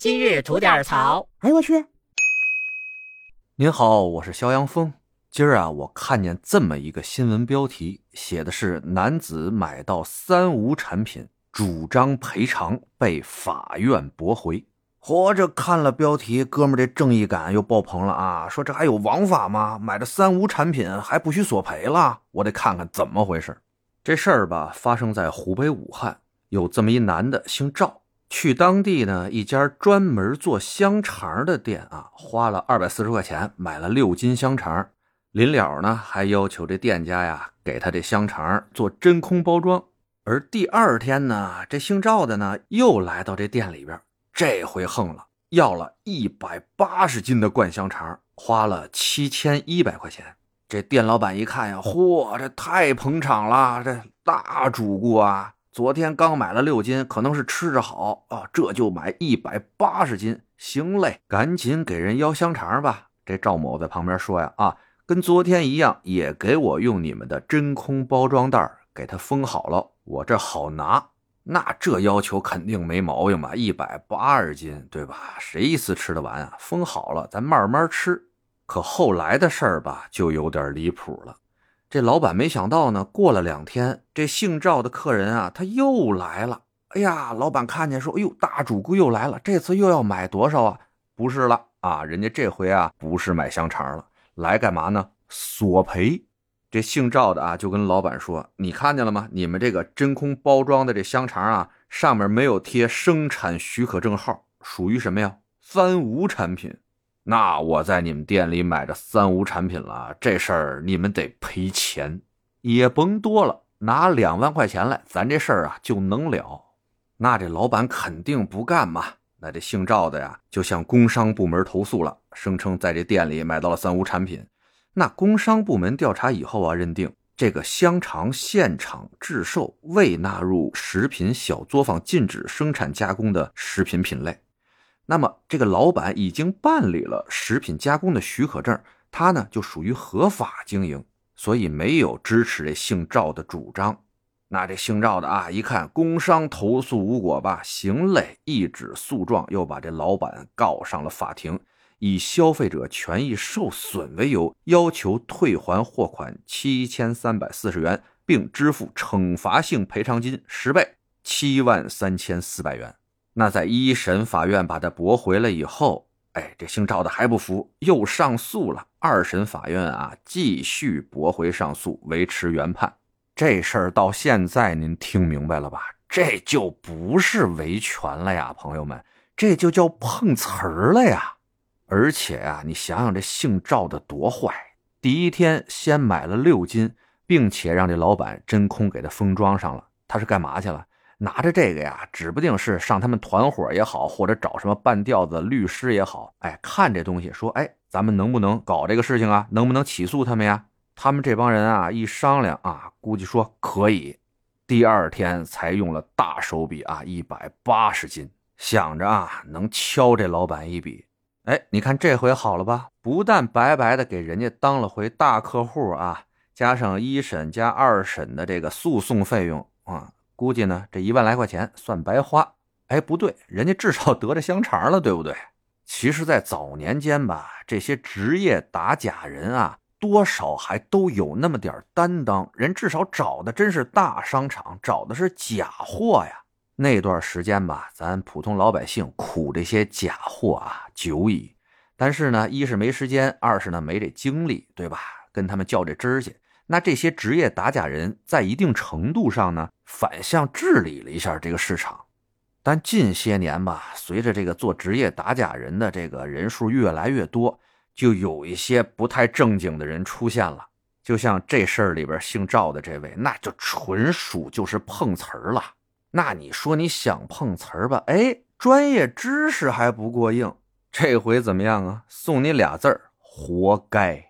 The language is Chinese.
今日吐点槽。哎呦我去！您好，我是肖阳峰。今儿啊，我看见这么一个新闻标题，写的是男子买到三无产品，主张赔偿被法院驳回。活着看了标题，哥们儿这正义感又爆棚了啊！说这还有王法吗？买的三无产品还不许索赔了？我得看看怎么回事。这事儿吧，发生在湖北武汉，有这么一男的，姓赵。去当地呢一家专门做香肠的店啊，花了二百四十块钱买了六斤香肠，临了呢还要求这店家呀给他这香肠做真空包装。而第二天呢，这姓赵的呢又来到这店里边，这回横了，要了一百八十斤的灌香肠，花了七千一百块钱。这店老板一看呀，嚯，这太捧场了，这大主顾啊！昨天刚买了六斤，可能是吃着好啊，这就买一百八十斤，行嘞，赶紧给人要香肠吧。这赵某在旁边说呀，啊，跟昨天一样，也给我用你们的真空包装袋给他封好了，我这好拿。那这要求肯定没毛病吧？一百八十斤，对吧？谁一次吃得完啊？封好了，咱慢慢吃。可后来的事儿吧，就有点离谱了。这老板没想到呢，过了两天，这姓赵的客人啊，他又来了。哎呀，老板看见说：“哎呦，大主顾又来了，这次又要买多少啊？”不是了啊，人家这回啊，不是买香肠了，来干嘛呢？索赔。这姓赵的啊，就跟老板说：“你看见了吗？你们这个真空包装的这香肠啊，上面没有贴生产许可证号，属于什么呀？三无产品。”那我在你们店里买着三无产品了，这事儿你们得赔钱，也甭多了，拿两万块钱来，咱这事儿啊就能了。那这老板肯定不干嘛，那这姓赵的呀就向工商部门投诉了，声称在这店里买到了三无产品。那工商部门调查以后啊，认定这个香肠现场制售未纳入食品小作坊禁止生产加工的食品品类。那么，这个老板已经办理了食品加工的许可证，他呢就属于合法经营，所以没有支持这姓赵的主张。那这姓赵的啊，一看工商投诉无果吧，行嘞，一纸诉状又把这老板告上了法庭，以消费者权益受损为由，要求退还货款七千三百四十元，并支付惩罚性赔偿金十倍，七万三千四百元。那在一审法院把他驳回了以后，哎，这姓赵的还不服，又上诉了。二审法院啊，继续驳回上诉，维持原判。这事儿到现在您听明白了吧？这就不是维权了呀，朋友们，这就叫碰瓷儿了呀。而且啊，你想想这姓赵的多坏，第一天先买了六斤，并且让这老板真空给他封装上了，他是干嘛去了？拿着这个呀，指不定是上他们团伙也好，或者找什么半吊子律师也好，哎，看这东西说，哎，咱们能不能搞这个事情啊？能不能起诉他们呀？他们这帮人啊，一商量啊，估计说可以。第二天才用了大手笔啊，一百八十斤，想着啊，能敲这老板一笔。哎，你看这回好了吧？不但白白的给人家当了回大客户啊，加上一审加二审的这个诉讼费用啊。估计呢，这一万来块钱算白花。哎，不对，人家至少得着香肠了，对不对？其实，在早年间吧，这些职业打假人啊，多少还都有那么点担当。人至少找的真是大商场，找的是假货呀。那段时间吧，咱普通老百姓苦这些假货啊久矣。但是呢，一是没时间，二是呢没这精力，对吧？跟他们较这真去。那这些职业打假人在一定程度上呢，反向治理了一下这个市场。但近些年吧，随着这个做职业打假人的这个人数越来越多，就有一些不太正经的人出现了。就像这事儿里边姓赵的这位，那就纯属就是碰瓷儿了。那你说你想碰瓷儿吧？哎，专业知识还不过硬，这回怎么样啊？送你俩字儿：活该。